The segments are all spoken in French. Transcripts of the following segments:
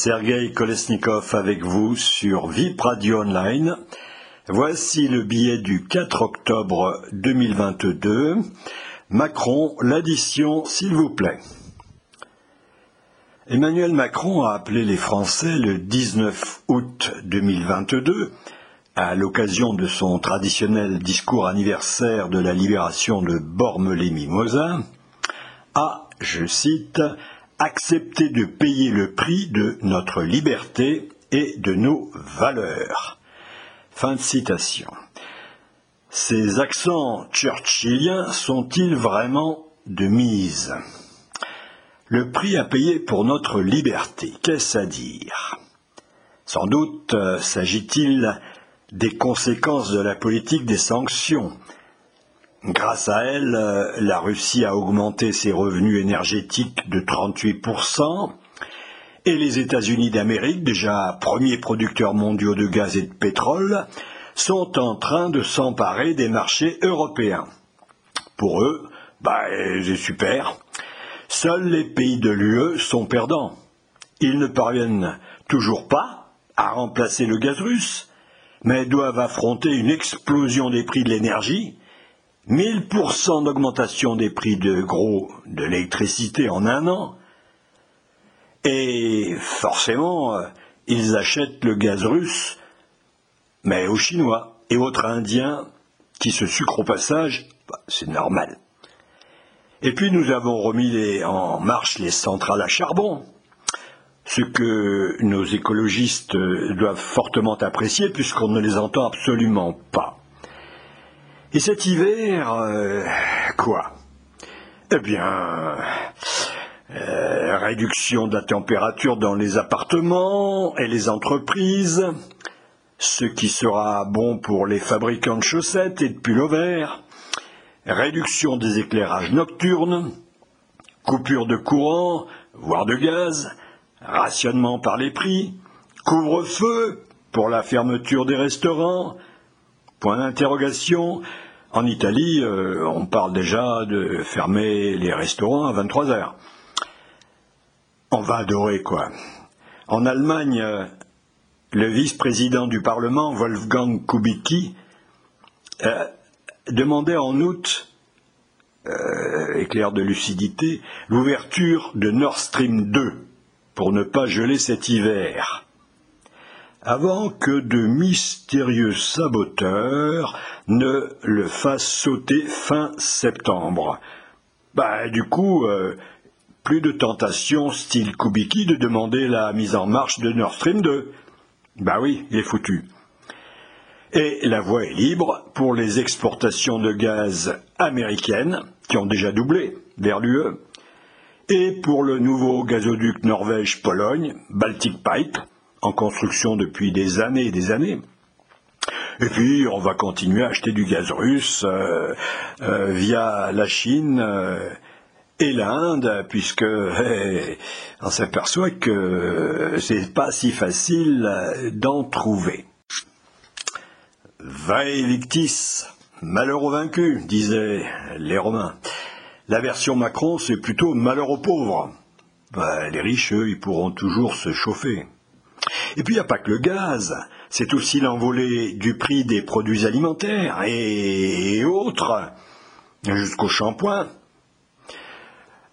Sergei Kolesnikov avec vous sur VIP Radio Online. Voici le billet du 4 octobre 2022. Macron, l'addition s'il vous plaît. Emmanuel Macron a appelé les Français le 19 août 2022, à l'occasion de son traditionnel discours anniversaire de la libération de Bormes-les-Mimosas, à, je cite, accepter de payer le prix de notre liberté et de nos valeurs. Fin de citation. Ces accents churchilliens sont-ils vraiment de mise? Le prix à payer pour notre liberté, qu'est-ce à dire? Sans doute euh, s'agit-il des conséquences de la politique des sanctions, Grâce à elle, euh, la Russie a augmenté ses revenus énergétiques de 38%, et les États-Unis d'Amérique, déjà premiers producteurs mondiaux de gaz et de pétrole, sont en train de s'emparer des marchés européens. Pour eux, bah, c'est super. Seuls les pays de l'UE sont perdants. Ils ne parviennent toujours pas à remplacer le gaz russe, mais doivent affronter une explosion des prix de l'énergie 1000% d'augmentation des prix de gros de l'électricité en un an, et forcément, euh, ils achètent le gaz russe, mais aux Chinois et autres Indiens qui se sucrent au passage, bah, c'est normal. Et puis nous avons remis en marche les centrales à charbon, ce que nos écologistes doivent fortement apprécier puisqu'on ne les entend absolument pas. Et cet hiver, euh, quoi? Eh bien, euh, réduction de la température dans les appartements et les entreprises, ce qui sera bon pour les fabricants de chaussettes et de pulls verts, réduction des éclairages nocturnes, coupure de courant, voire de gaz, rationnement par les prix, couvre-feu pour la fermeture des restaurants, Point d'interrogation. En Italie, euh, on parle déjà de fermer les restaurants à 23 heures. On va adorer, quoi. En Allemagne, euh, le vice-président du Parlement, Wolfgang Kubicki, euh, demandait en août, éclair de lucidité, l'ouverture de Nord Stream 2 pour ne pas geler cet hiver avant que de mystérieux saboteurs ne le fassent sauter fin septembre. Bah, du coup, euh, plus de tentation style Kubiki de demander la mise en marche de Nord Stream 2. Bah oui, il est foutu. Et la voie est libre pour les exportations de gaz américaines, qui ont déjà doublé vers l'UE, et pour le nouveau gazoduc Norvège-Pologne, Baltic Pipe, en construction depuis des années et des années. Et puis, on va continuer à acheter du gaz russe euh, euh, via la Chine euh, et l'Inde, puisque on s'aperçoit que c'est pas si facile d'en trouver. Vae victis, malheur aux vaincus, disaient les Romains. La version Macron, c'est plutôt malheur aux pauvres. Ben, les riches, eux, ils pourront toujours se chauffer. Et puis il n'y a pas que le gaz, c'est aussi l'envolée du prix des produits alimentaires et autres, jusqu'au shampoing.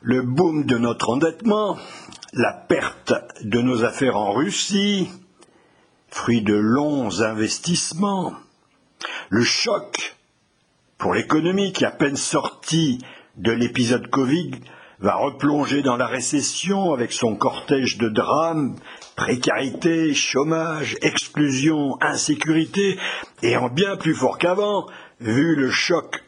Le boom de notre endettement, la perte de nos affaires en Russie, fruit de longs investissements, le choc pour l'économie qui, à peine sortie de l'épisode Covid, va replonger dans la récession avec son cortège de drames précarité, chômage, exclusion, insécurité, et en bien plus fort qu'avant, vu le choc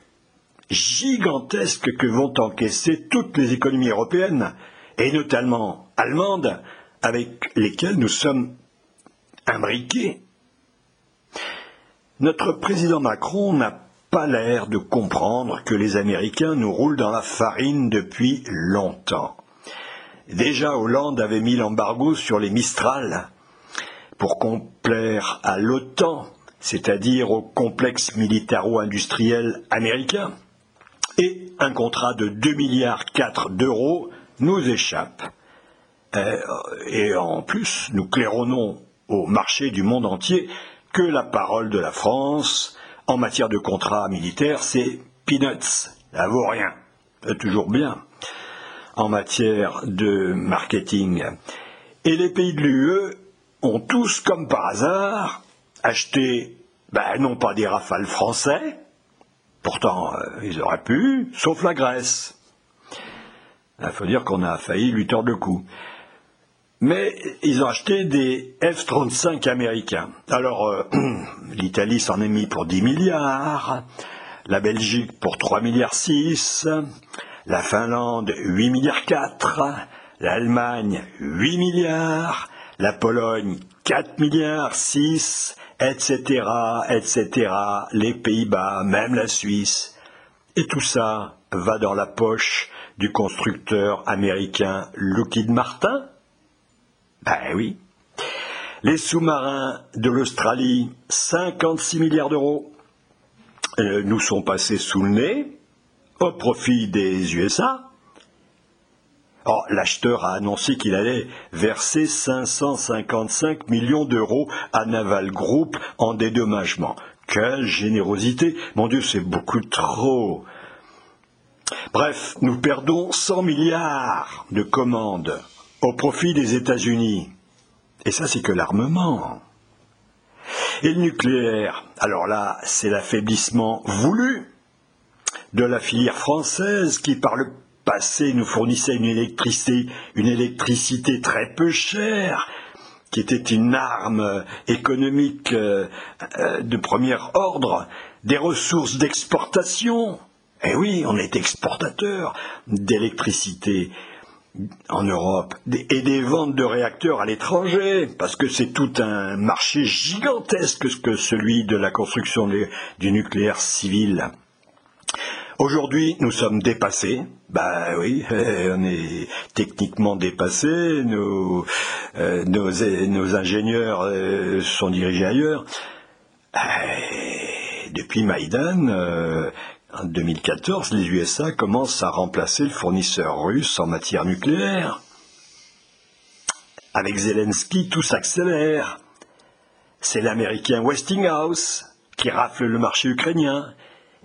gigantesque que vont encaisser toutes les économies européennes, et notamment allemandes, avec lesquelles nous sommes imbriqués. Notre président Macron n'a pas l'air de comprendre que les Américains nous roulent dans la farine depuis longtemps. Déjà, Hollande avait mis l'embargo sur les Mistral pour complaire à l'OTAN, c'est-à-dire au complexe militaro-industriel américain. Et un contrat de 2 milliards 4 d'euros nous échappe. Euh, et en plus, nous claironnons au marché du monde entier que la parole de la France en matière de contrat militaire, c'est peanuts, ça vaut rien, toujours bien en matière de marketing. Et les pays de l'UE ont tous, comme par hasard, acheté, ben, non pas des rafales français, pourtant euh, ils auraient pu, sauf la Grèce. Il faut dire qu'on a failli lui tordre le cou. Mais ils ont acheté des F-35 américains. Alors, euh, l'Italie s'en est mis pour 10 milliards, la Belgique pour 3 milliards 6, la Finlande 8 milliards 4, l'Allemagne 8 milliards, la Pologne 4 milliards 6, etc., etc., les Pays-Bas, même la Suisse. Et tout ça va dans la poche du constructeur américain Lockheed Martin Ben oui. Les sous-marins de l'Australie, 56 milliards d'euros, euh, nous sont passés sous le nez au profit des USA. Or, l'acheteur a annoncé qu'il allait verser 555 millions d'euros à Naval Group en dédommagement. Quelle générosité Mon Dieu, c'est beaucoup trop. Bref, nous perdons 100 milliards de commandes au profit des États-Unis. Et ça, c'est que l'armement. Et le nucléaire, alors là, c'est l'affaiblissement voulu de la filière française qui, par le passé, nous fournissait une électricité, très peu chère, qui était une arme économique euh, euh, de premier ordre, des ressources d'exportation. Eh oui, on est exportateur d'électricité en Europe et des ventes de réacteurs à l'étranger, parce que c'est tout un marché gigantesque que celui de la construction du nucléaire civil. Aujourd'hui, nous sommes dépassés. Ben oui, on est techniquement dépassés. Nos, euh, nos, ingénieurs euh, sont dirigés ailleurs. depuis Maïdan, euh, en 2014, les USA commencent à remplacer le fournisseur russe en matière nucléaire. Avec Zelensky, tout s'accélère. C'est l'américain Westinghouse qui rafle le marché ukrainien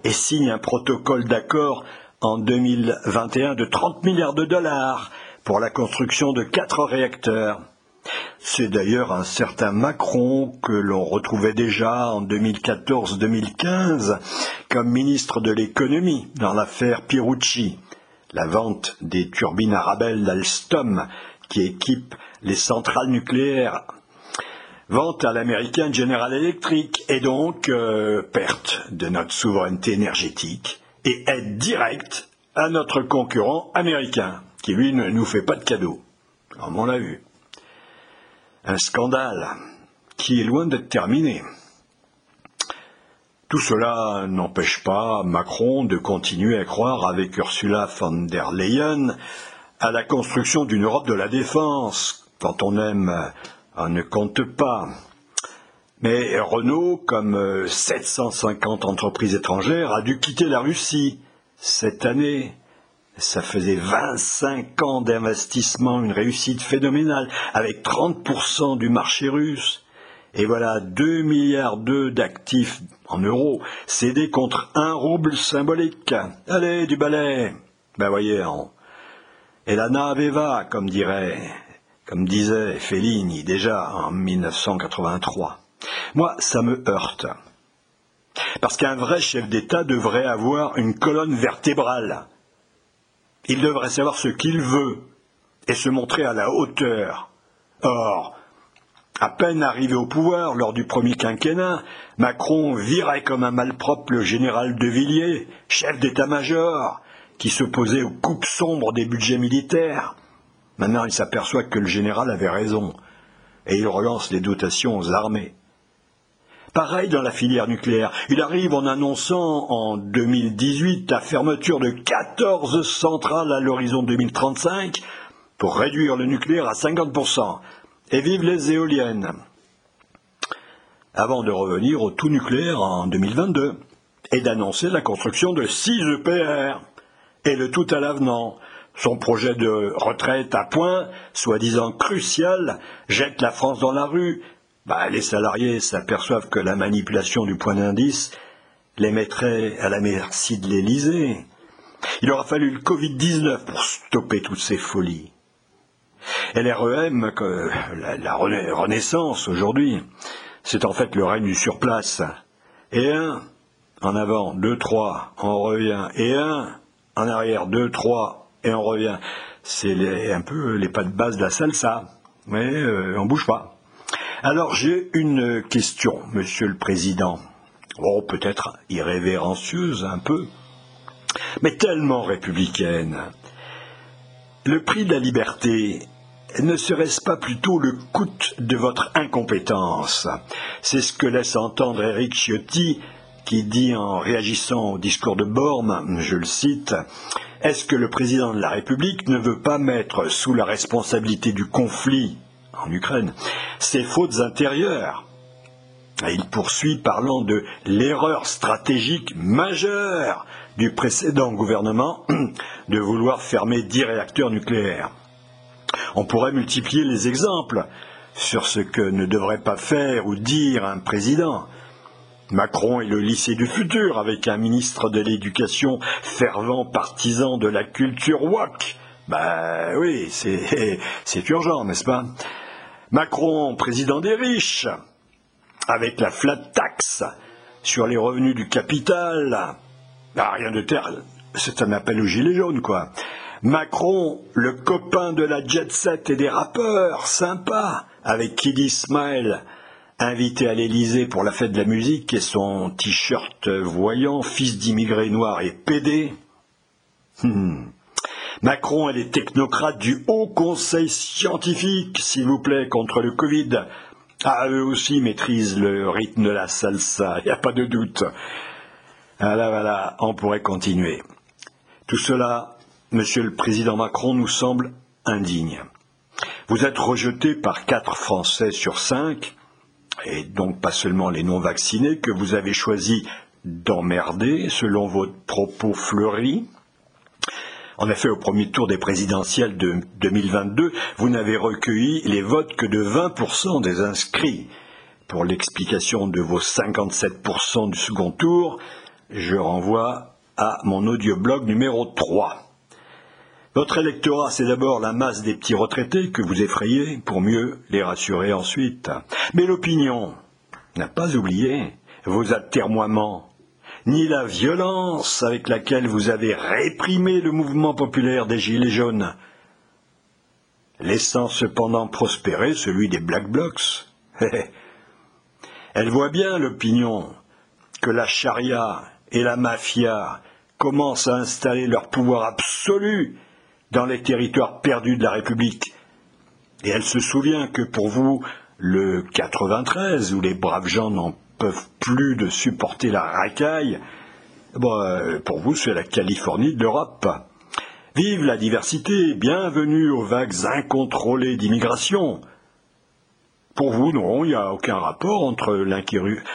et signe un protocole d'accord en 2021 de 30 milliards de dollars pour la construction de quatre réacteurs. C'est d'ailleurs un certain Macron que l'on retrouvait déjà en 2014-2015 comme ministre de l'économie dans l'affaire Pirucci, la vente des turbines Arabelle d'Alstom qui équipent les centrales nucléaires vente à l'américain General Electric et donc euh, perte de notre souveraineté énergétique et aide directe à notre concurrent américain qui lui ne nous fait pas de cadeaux. Comme on l'a vu. Un scandale qui est loin d'être terminé. Tout cela n'empêche pas Macron de continuer à croire avec Ursula von der Leyen à la construction d'une Europe de la défense, quand on aime on ne compte pas. Mais Renault, comme 750 euh, entreprises étrangères, a dû quitter la Russie cette année. Ça faisait 25 ans d'investissement, une réussite phénoménale, avec 30% du marché russe. Et voilà 2 milliards d'actifs en euros, cédés contre un rouble symbolique. Allez, du balai Ben voyez, et la nave comme dirait comme disait Fellini déjà en 1983. Moi, ça me heurte. Parce qu'un vrai chef d'État devrait avoir une colonne vertébrale. Il devrait savoir ce qu'il veut et se montrer à la hauteur. Or, à peine arrivé au pouvoir lors du premier quinquennat, Macron virait comme un malpropre le général de Villiers, chef d'état-major, qui s'opposait aux coupes sombres des budgets militaires, Maintenant, il s'aperçoit que le général avait raison, et il relance les dotations aux armées. Pareil dans la filière nucléaire. Il arrive en annonçant en 2018 la fermeture de 14 centrales à l'horizon 2035 pour réduire le nucléaire à 50%. Et vive les éoliennes. Avant de revenir au tout nucléaire en 2022 et d'annoncer la construction de 6 EPR. Et le tout à l'avenant son projet de retraite à point, soi-disant crucial, jette la France dans la rue. Bah, les salariés s'aperçoivent que la manipulation du point d'indice les mettrait à la merci de l'Élysée. Il aura fallu le Covid-19 pour stopper toutes ces folies. LREM, la, la renaissance aujourd'hui, c'est en fait le règne du surplace. Et un, en avant, deux, trois, on revient. Et un, en arrière, deux, trois, et on revient. C'est un peu les pas de base de la salsa. Mais euh, on bouge pas. Alors j'ai une question, Monsieur le Président. Oh, peut-être irrévérencieuse un peu, mais tellement républicaine. Le prix de la liberté, ne serait-ce pas plutôt le coût de votre incompétence? C'est ce que laisse entendre Éric Ciotti, qui dit en réagissant au discours de Borne, je le cite, Est-ce que le président de la République ne veut pas mettre sous la responsabilité du conflit en Ukraine ses fautes intérieures il poursuit parlant de l'erreur stratégique majeure du précédent gouvernement de vouloir fermer dix réacteurs nucléaires. On pourrait multiplier les exemples sur ce que ne devrait pas faire ou dire un président. Macron est le lycée du futur avec un ministre de l'Éducation fervent partisan de la culture WAC. Ben oui, c'est urgent, n'est-ce pas? Macron, président des riches, avec la flat tax sur les revenus du capital. Ben, rien de tel, c'est un appel aux gilets jaunes, quoi. Macron, le copain de la jet set et des rappeurs, sympa, avec Kid Smile, invité à l'Élysée pour la fête de la musique et son t-shirt voyant, fils d'immigrés noirs et pédé. Hmm. Macron et les technocrates du Haut Conseil scientifique, s'il vous plaît, contre le Covid. Ah, eux aussi maîtrisent le rythme de la salsa, il n'y a pas de doute. Voilà, voilà, on pourrait continuer. Tout cela Monsieur le Président Macron nous semble indigne. Vous êtes rejeté par quatre Français sur cinq, et donc pas seulement les non-vaccinés, que vous avez choisi d'emmerder, selon votre propos fleuri. En effet, au premier tour des présidentielles de 2022, vous n'avez recueilli les votes que de 20% des inscrits. Pour l'explication de vos 57% du second tour, je renvoie à mon audioblog numéro 3. Votre électorat, c'est d'abord la masse des petits retraités que vous effrayez pour mieux les rassurer ensuite. Mais l'opinion n'a pas oublié vos atermoiements, ni la violence avec laquelle vous avez réprimé le mouvement populaire des Gilets jaunes, laissant cependant prospérer celui des Black Blocs. Elle voit bien, l'opinion, que la charia et la mafia commencent à installer leur pouvoir absolu dans les territoires perdus de la République. Et elle se souvient que pour vous, le 93, où les braves gens n'en plus de supporter la racaille, euh, pour vous, c'est la Californie de l'Europe. Vive la diversité, bienvenue aux vagues incontrôlées d'immigration. Pour vous, non, il n'y a aucun rapport entre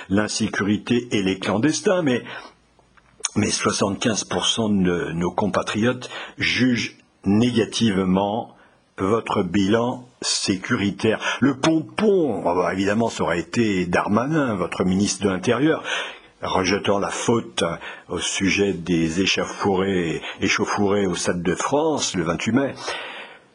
l'insécurité et les clandestins, mais, mais 75% de nos compatriotes jugent négativement votre bilan sécuritaire. Le pompon, oh bah, évidemment, ça aurait été Darmanin, votre ministre de l'Intérieur, rejetant la faute au sujet des échauffourées, échauffourées au Stade de France le 28 mai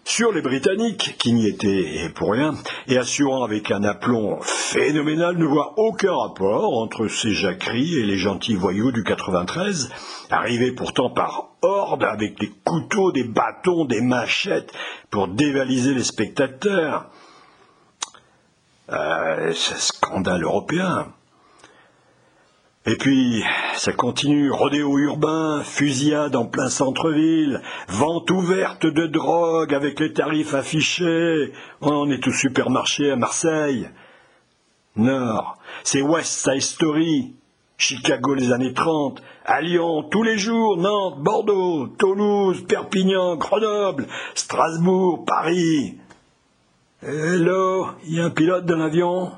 sur les Britanniques, qui n'y étaient pour rien, et assurant avec un aplomb phénoménal ne voir aucun rapport entre ces jacqueries et les gentils voyous du 93, arrivés pourtant par horde avec des couteaux, des bâtons, des machettes pour dévaliser les spectateurs. Euh, c'est scandale européen. Et puis, ça continue, rodéo urbain, fusillade en plein centre-ville, vente ouverte de drogue avec les tarifs affichés. On est au supermarché à Marseille. Nord, c'est West Side Story. Chicago les années 30, à Lyon tous les jours, Nantes, Bordeaux, Toulouse, Perpignan, Grenoble, Strasbourg, Paris. Hello, il y a un pilote dans l'avion?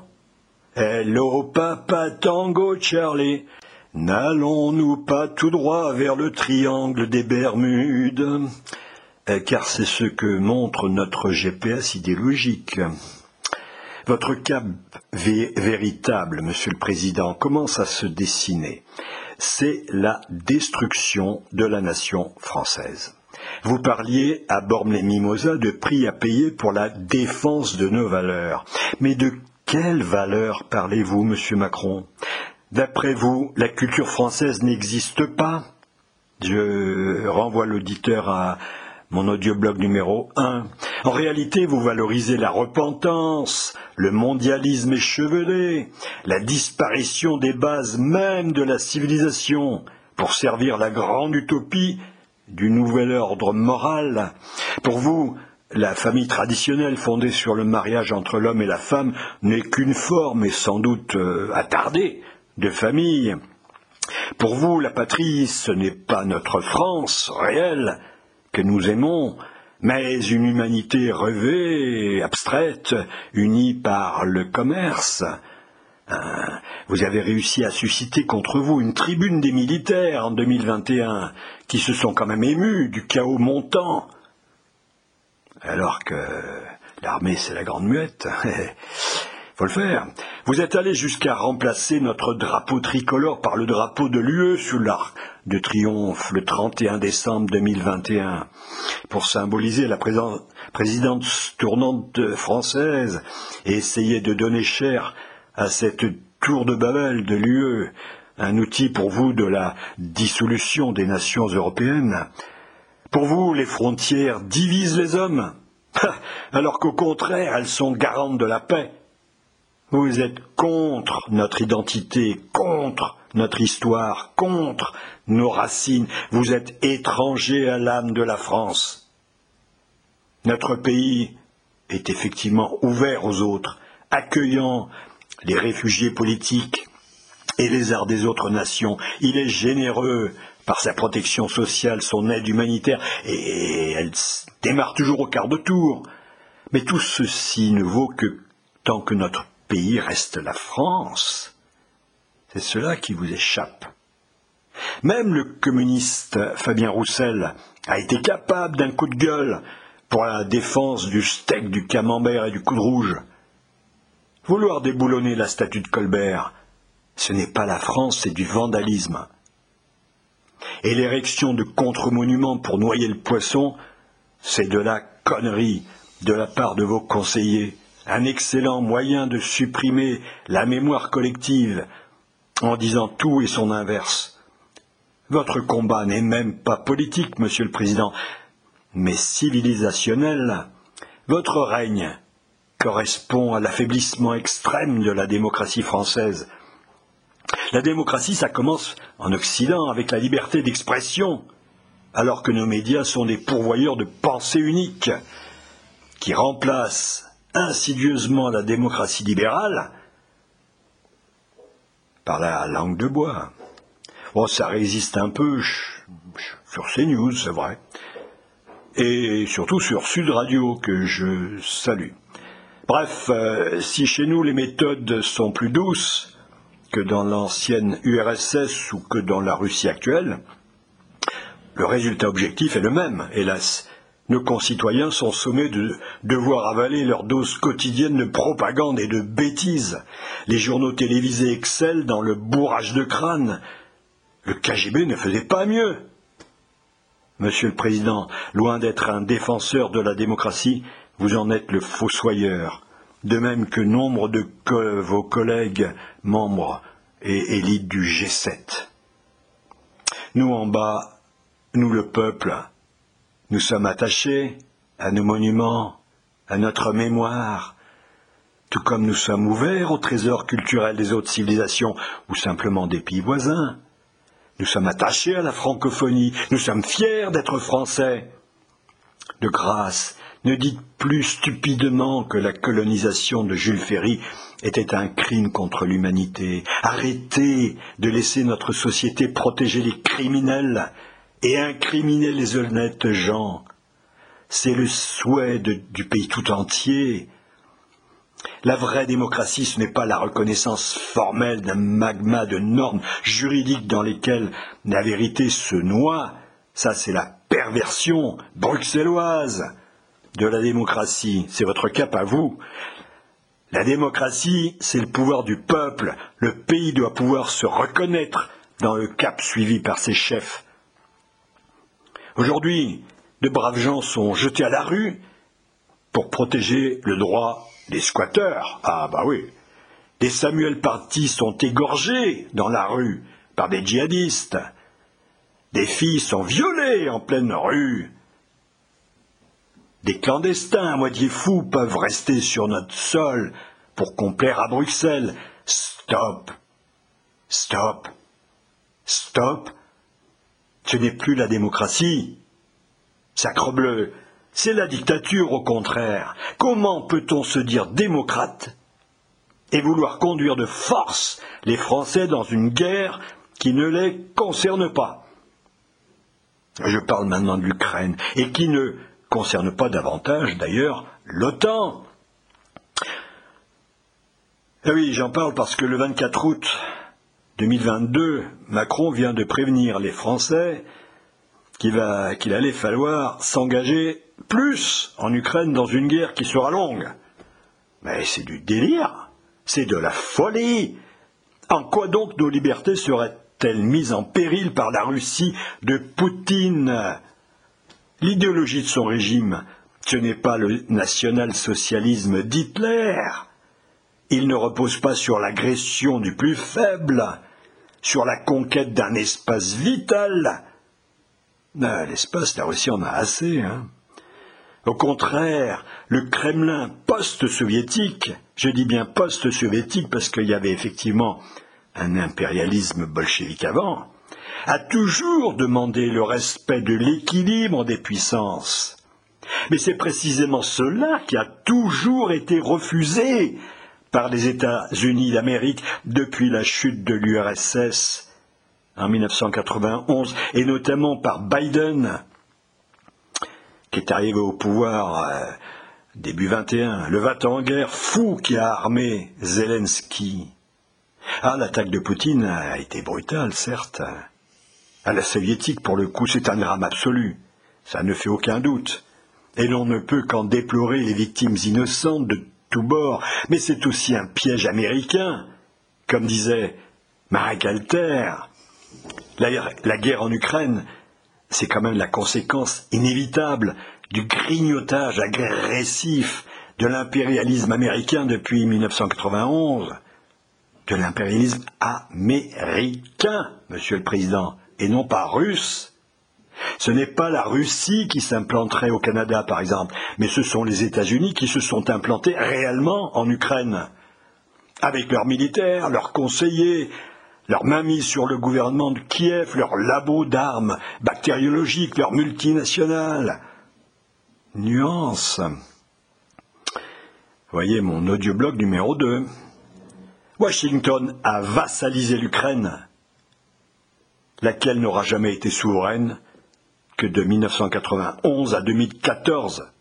Hello, papa Tango Charlie. N'allons-nous pas tout droit vers le triangle des Bermudes? Euh, car c'est ce que montre notre GPS idéologique. Votre cap véritable, Monsieur le Président, commence à se dessiner. C'est la destruction de la nation française. Vous parliez à Bormes-les-Mimosas de prix à payer pour la défense de nos valeurs. Mais de quelles valeurs parlez-vous, Monsieur Macron? D'après vous, la culture française n'existe pas? Je renvoie l'auditeur à mon audioblog numéro 1. En réalité, vous valorisez la repentance, le mondialisme échevelé, la disparition des bases même de la civilisation pour servir la grande utopie du nouvel ordre moral. Pour vous, la famille traditionnelle fondée sur le mariage entre l'homme et la femme n'est qu'une forme et sans doute euh, attardée de famille. Pour vous, la patrie, ce n'est pas notre France réelle, que nous aimons, mais une humanité rêvée, abstraite, unie par le commerce. Hein, vous avez réussi à susciter contre vous une tribune des militaires en 2021 qui se sont quand même émus du chaos montant. Alors que l'armée, c'est la grande muette. faut le faire. Vous êtes allé jusqu'à remplacer notre drapeau tricolore par le drapeau de l'UE sous l'arc de triomphe le 31 décembre 2021 pour symboliser la présidence tournante française et essayer de donner chair à cette tour de Babel de l'UE, un outil pour vous de la dissolution des nations européennes. Pour vous, les frontières divisent les hommes, alors qu'au contraire, elles sont garantes de la paix. Vous êtes contre notre identité, contre notre histoire, contre nos racines. Vous êtes étranger à l'âme de la France. Notre pays est effectivement ouvert aux autres, accueillant les réfugiés politiques et les arts des autres nations. Il est généreux par sa protection sociale, son aide humanitaire, et elle démarre toujours au quart de tour. Mais tout ceci ne vaut que tant que notre pays reste la France. C'est cela qui vous échappe. Même le communiste Fabien Roussel a été capable d'un coup de gueule pour la défense du steak, du camembert et du coup de rouge. Vouloir déboulonner la statue de Colbert, ce n'est pas la France, c'est du vandalisme. Et l'érection de contre-monuments pour noyer le poisson, c'est de la connerie de la part de vos conseillers un excellent moyen de supprimer la mémoire collective en disant tout et son inverse. Votre combat n'est même pas politique, Monsieur le Président, mais civilisationnel. Votre règne correspond à l'affaiblissement extrême de la démocratie française. La démocratie, ça commence en Occident avec la liberté d'expression, alors que nos médias sont des pourvoyeurs de pensée unique qui remplacent insidieusement la démocratie libérale par la langue de bois. Bon, ça résiste un peu sur CNews, c'est vrai. Et surtout sur Sud Radio, que je salue. Bref, euh, si chez nous les méthodes sont plus douces que dans l'ancienne URSS ou que dans la Russie actuelle, le résultat objectif est le même, hélas. Nos concitoyens sont sommés de devoir avaler leur dose quotidienne de propagande et de bêtises. Les journaux télévisés excellent dans le bourrage de crâne. Le KGB ne faisait pas mieux. Monsieur le Président, loin d'être un défenseur de la démocratie, vous en êtes le fossoyeur, de même que nombre de vos collègues membres et élites du G7. Nous en bas, nous le peuple, nous sommes attachés à nos monuments, à notre mémoire, tout comme nous sommes ouverts aux trésors culturels des autres civilisations ou simplement des pays voisins. Nous sommes attachés à la francophonie, nous sommes fiers d'être français. De grâce, ne dites plus stupidement que la colonisation de Jules Ferry était un crime contre l'humanité. Arrêtez de laisser notre société protéger les criminels et incriminer les honnêtes gens. C'est le souhait du pays tout entier. La vraie démocratie, ce n'est pas la reconnaissance formelle d'un magma de normes juridiques dans lesquelles la vérité se noie. Ça, c'est la perversion bruxelloise de la démocratie. C'est votre cap à vous. La démocratie, c'est le pouvoir du peuple. Le pays doit pouvoir se reconnaître dans le cap suivi par ses chefs. Aujourd'hui, de braves gens sont jetés à la rue pour protéger le droit des squatteurs. Ah bah oui. Des Samuel Party sont égorgés dans la rue par des djihadistes. Des filles sont violées en pleine rue. Des clandestins à moitié fous peuvent rester sur notre sol pour complaire à Bruxelles. Stop. Stop. Stop. Ce n'est plus la démocratie. Sacrebleu, c'est la dictature au contraire. Comment peut-on se dire démocrate et vouloir conduire de force les Français dans une guerre qui ne les concerne pas? Je parle maintenant de l'Ukraine et qui ne concerne pas davantage d'ailleurs l'OTAN. Ah oui, j'en parle parce que le 24 août 2022, Macron vient de prévenir les Français qu'il allait falloir s'engager plus en Ukraine dans une guerre qui sera longue. Mais c'est du délire, c'est de la folie. En quoi donc nos libertés seraient-elles mises en péril par la Russie de Poutine? L'idéologie de son régime, ce n'est pas le national-socialisme d'Hitler. Il ne repose pas sur l'agression du plus faible, sur la conquête d'un espace vital. Ah, l'espace, là aussi, on a assez. Hein. Au contraire, le Kremlin post-soviétique, je dis bien post-soviétique parce qu'il y avait effectivement un impérialisme bolchevique avant, a toujours demandé le respect de l'équilibre des puissances. Mais c'est précisément cela qui a toujours été refusé par les États-Unis d'Amérique depuis la chute de l'URSS en 1991 et notamment par Biden qui est arrivé au pouvoir euh, début 21, le va en guerre fou qui a armé Zelensky. Ah, l'attaque de Poutine a été brutale, certes, à la soviétique, pour le coup, c'est un drame absolu. Ça ne fait aucun doute. Et l'on ne peut qu'en déplorer les victimes innocentes de tous bords. Mais c'est aussi un piège américain. Comme disait Marek Alter, la, la guerre en Ukraine, c'est quand même la conséquence inévitable du grignotage agressif de l'impérialisme américain depuis 1991. De l'impérialisme américain, Monsieur le Président et non pas russe. Ce n'est pas la Russie qui s'implanterait au Canada, par exemple, mais ce sont les États-Unis qui se sont implantés réellement en Ukraine, avec leurs militaires, leurs conseillers, leur mainmise sur le gouvernement de Kiev, leurs labos d'armes bactériologiques, leurs multinationales. Nuance. Voyez mon audioblog numéro 2. Washington a vassalisé l'Ukraine laquelle n'aura jamais été souveraine que de 1991 à 2014,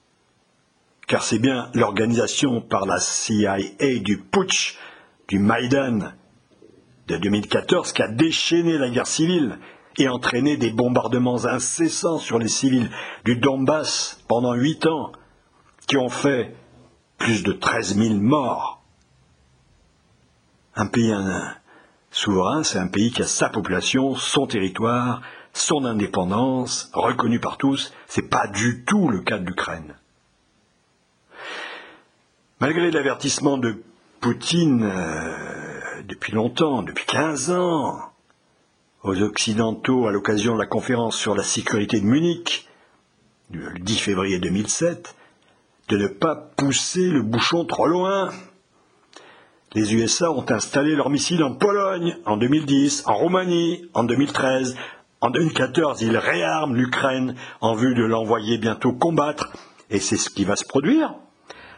car c'est bien l'organisation par la CIA du putsch du Maïdan de 2014 qui a déchaîné la guerre civile et entraîné des bombardements incessants sur les civils du Donbass pendant huit ans, qui ont fait plus de 13 000 morts. Un pays Souverain, c'est un pays qui a sa population, son territoire, son indépendance, reconnue par tous. Ce n'est pas du tout le cas de l'Ukraine. Malgré l'avertissement de Poutine euh, depuis longtemps, depuis 15 ans, aux Occidentaux à l'occasion de la conférence sur la sécurité de Munich, le 10 février 2007, de ne pas pousser le bouchon trop loin, les USA ont installé leurs missiles en Pologne en 2010, en Roumanie en 2013. En 2014, ils réarment l'Ukraine en vue de l'envoyer bientôt combattre. Et c'est ce qui va se produire.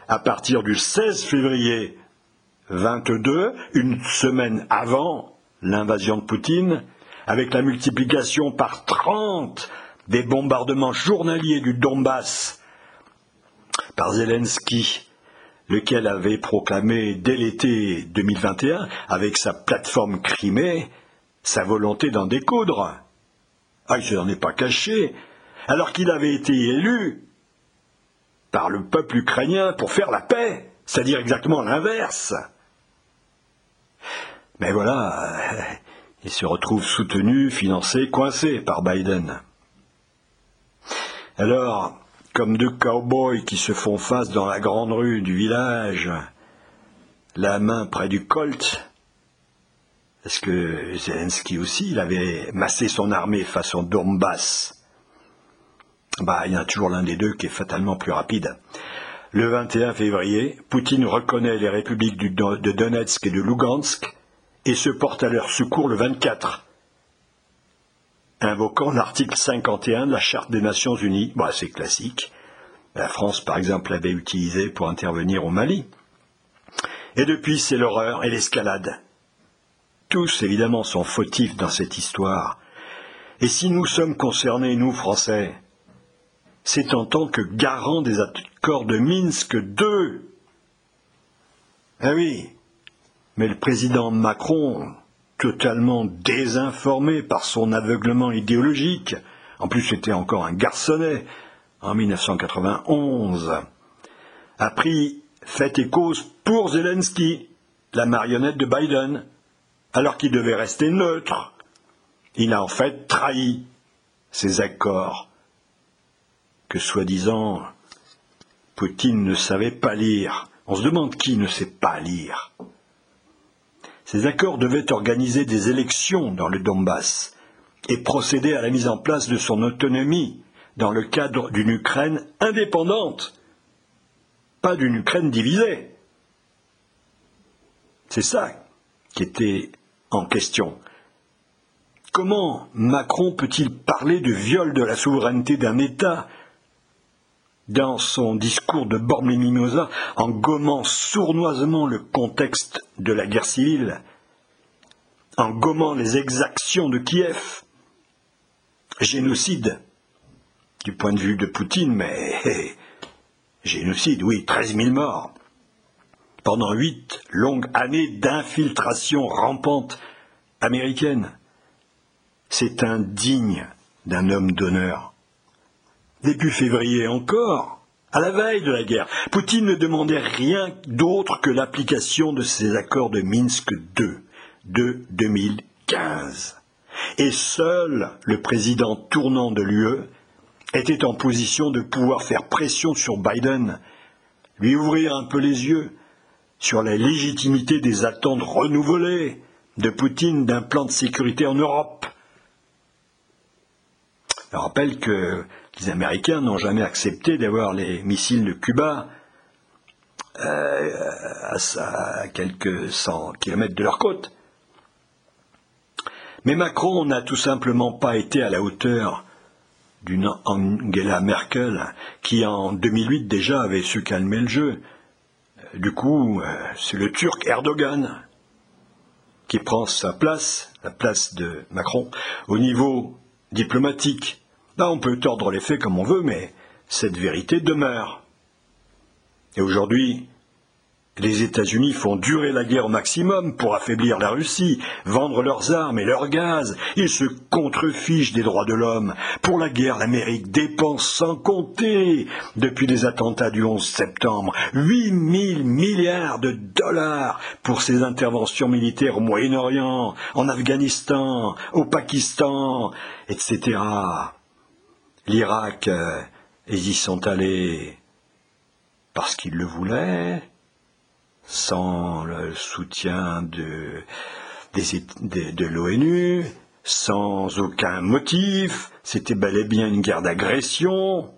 À partir du 16 février 22, une semaine avant l'invasion de Poutine, avec la multiplication par 30 des bombardements journaliers du Donbass par Zelensky lequel avait proclamé dès l'été 2021, avec sa plateforme Crimée, sa volonté d'en découdre. Ah, il ne s'en est pas caché. alors qu'il avait été élu par le peuple ukrainien pour faire la paix, c'est-à-dire exactement l'inverse. Mais voilà, il se retrouve soutenu, financé, coincé par Biden. Alors, comme deux cow-boys qui se font face dans la grande rue du village, la main près du Colt, parce que Zelensky aussi, il avait massé son armée façon Donbass? Bah, il y a toujours l'un des deux qui est fatalement plus rapide. Le 21 février, Poutine reconnaît les républiques de Donetsk et de Lugansk et se porte à leur secours le 24, invoquant l'article 51 de la Charte des Nations Unies. Bah, c'est classique. La France, par exemple, l'avait utilisé pour intervenir au Mali. Et depuis, c'est l'horreur et l'escalade. Tous, évidemment, sont fautifs dans cette histoire. Et si nous sommes concernés, nous, Français, c'est en tant que garant des accords de Minsk II. Ah oui, mais le président Macron, totalement désinformé par son aveuglement idéologique, en plus c'était encore un garçonnet, en 1991, a pris fait et cause pour Zelensky, la marionnette de Biden, alors qu'il devait rester neutre. Il a en fait trahi ces accords que soi-disant Poutine ne savait pas lire. On se demande qui ne sait pas lire. Ces accords devaient organiser des élections dans le Donbass et procéder à la mise en place de son autonomie dans le cadre d'une Ukraine indépendante, pas d'une Ukraine divisée. C'est ça qui était en question. Comment Macron peut-il parler de viol de la souveraineté d'un État dans son discours de Bormes-les-Mimosas en gommant sournoisement le contexte de la guerre civile, en gommant les exactions de Kiev, génocide du point de vue de Poutine, mais génocide, oui, 13 000 morts, pendant huit longues années d'infiltration rampante américaine. C'est indigne d'un homme d'honneur. Début février encore, à la veille de la guerre, Poutine ne demandait rien d'autre que l'application de ces accords de Minsk II de 2015. Et seul le président tournant de l'UE était en position de pouvoir faire pression sur Biden, lui ouvrir un peu les yeux sur la légitimité des attentes renouvelées de Poutine d'un plan de sécurité en Europe. Je rappelle que les Américains n'ont jamais accepté d'avoir les missiles de Cuba euh, à, quelques cent kilomètres de leur côte. Mais Macron n'a tout simplement pas été à la hauteur d'une Angela Merkel qui en 2008 déjà avait su calmer le jeu. Du coup, euh, c'est le Turc Erdogan qui prend sa place, la place de Macron, au niveau diplomatique, Là, on peut tordre les faits comme on veut, mais cette vérité demeure. Et aujourd'hui, les États-Unis font durer la guerre au maximum pour affaiblir la Russie, vendre leurs armes et leurs gaz. Ils se contrefichent des droits de l'homme. Pour la guerre, l'Amérique dépense sans compter, depuis les attentats du 11 septembre, 8 000 milliards de dollars pour ses interventions militaires au Moyen-Orient, en Afghanistan, au Pakistan, etc l'Irak, euh, ils y sont allés parce qu'ils le voulaient, sans le soutien de, de, l'ONU, sans aucun motif, c'était bel et bien une guerre d'agression.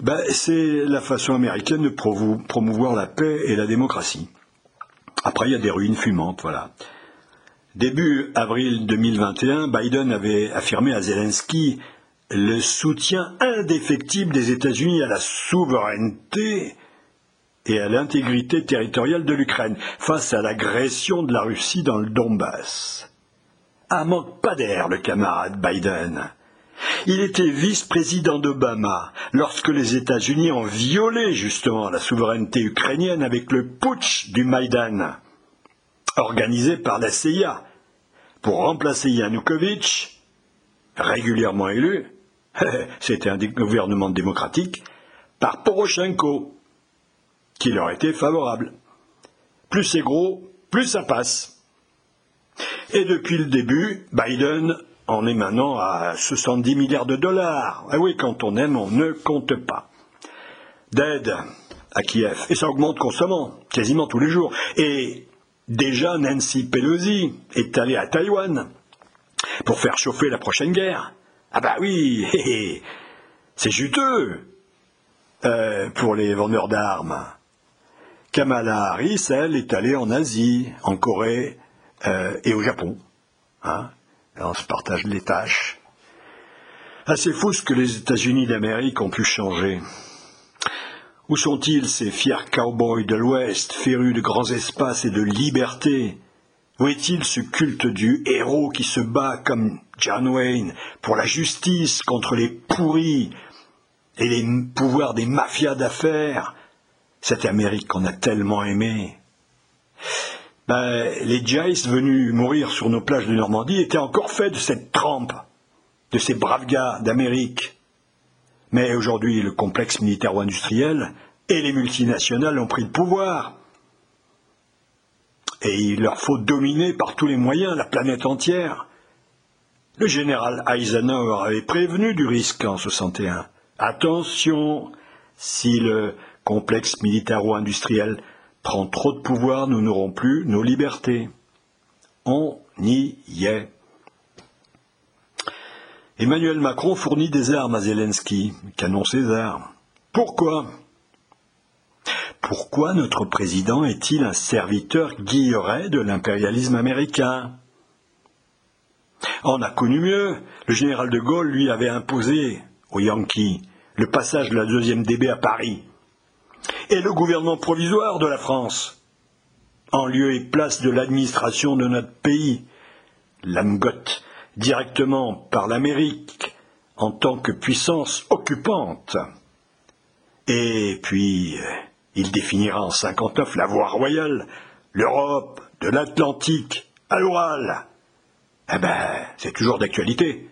Ben, c'est la façon américaine de promouvoir la paix et la démocratie. Après, il y a des ruines fumantes, voilà. Début avril 2021, Biden avait affirmé à Zelensky le soutien indéfectible des États-Unis à la souveraineté et à l'intégrité territoriale de l'Ukraine face à l'agression de la Russie dans le Donbass. Ah, manque pas d'air, le camarade Biden. Il était vice-président d'Obama lorsque les États-Unis ont violé justement la souveraineté ukrainienne avec le putsch du Maïdan, organisé par la CIA, pour remplacer Yanukovych, régulièrement élu, c'était un gouvernement démocratique, par Poroshenko, qui leur était favorable. Plus c'est gros, plus ça passe. Et depuis le début, Biden en est maintenant à 70 milliards de dollars. Ah oui, quand on aime, on ne compte pas. D'aide à Kiev. Et ça augmente constamment, quasiment tous les jours. Et déjà, Nancy Pelosi est allée à Taïwan pour faire chauffer la prochaine guerre. Ah bah oui, c'est juteux euh, pour les vendeurs d'armes. Kamala Harris, elle, est allée en Asie, en Corée euh, et au Japon. Hein on se partage les tâches. Assez fou ce que les États-Unis d'Amérique ont pu changer. Où sont-ils ces fiers cowboys de l'Ouest, férus de grands espaces et de liberté? Où est-il ce culte du héros qui se bat comme John Wayne pour la justice contre les pourris et les pouvoirs des mafias d'affaires? Cette Amérique qu'on a tellement aimée. Ben, les Jays venus mourir sur nos plages de Normandie étaient encore faits de cette trempe, de ces braves gars d'Amérique. Mais aujourd'hui, le complexe militaro-industriel et les multinationales ont pris le pouvoir. Et il leur faut dominer par tous les moyens la planète entière. Le général Eisenhower avait prévenu du risque en 61. Attention, si le complexe militaro-industriel prend trop de pouvoir, nous n'aurons plus nos libertés. On y est. Emmanuel Macron fournit des armes à Zelensky, canon César. Pourquoi? Pourquoi notre président est-il un serviteur guilleret de l'impérialisme américain? On a connu mieux. Le général de Gaulle lui avait imposé aux Yankees le passage de la deuxième DB à Paris et le gouvernement provisoire de la France, en lieu et place de l'administration de notre pays, l'AMGOT, directement par l'Amérique en tant que puissance occupante. Et puis, euh, il définira en 59 la voie royale, l'Europe, de l'Atlantique à l'Oural. Eh ben, c'est toujours d'actualité.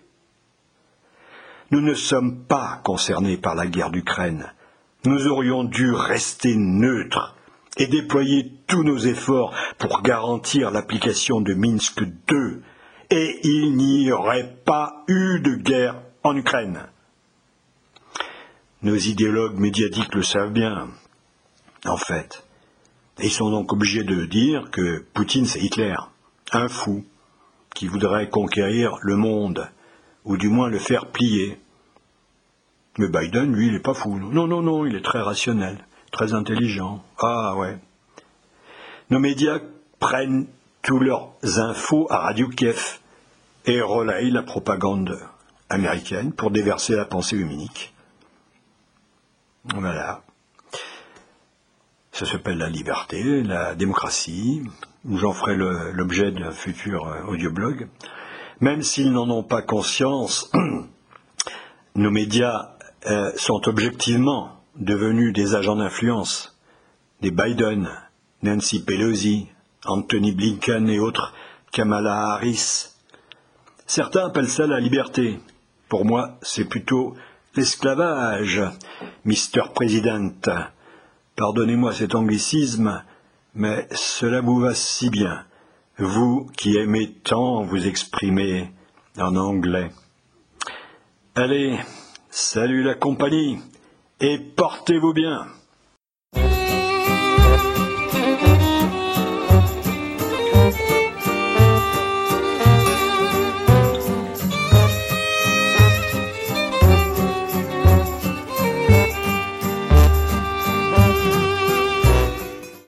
Nous ne sommes pas concernés par la guerre d'Ukraine. Nous aurions dû rester neutres et déployer tous nos efforts pour garantir l'application de Minsk II et il n'y aurait pas eu de guerre en Ukraine. Nos idéologues médiatiques le savent bien, en fait. ils sont donc obligés de dire que Poutine, c'est Hitler, un fou, qui voudrait conquérir le monde, ou du moins le faire plier. Mais Biden, lui, il n'est pas fou. Non, non, non, il est très rationnel, très intelligent. Ah ouais. Nos médias prennent tous leurs infos à Radio Kiev et relaye la propagande américaine pour déverser la pensée huminique. Voilà. Ça s'appelle la liberté, la démocratie. J'en ferai l'objet d'un futur euh, audioblog. Même s'ils n'en ont pas conscience, nos médias euh, sont objectivement devenus des agents d'influence. Des Biden, Nancy Pelosi, Anthony Blinken et autres, Kamala Harris. Certains appellent ça la liberté. Pour moi, c'est plutôt l'esclavage, Mister President. Pardonnez-moi cet anglicisme, mais cela vous va si bien, vous qui aimez tant vous exprimer en anglais. Allez, salut la compagnie, et portez-vous bien.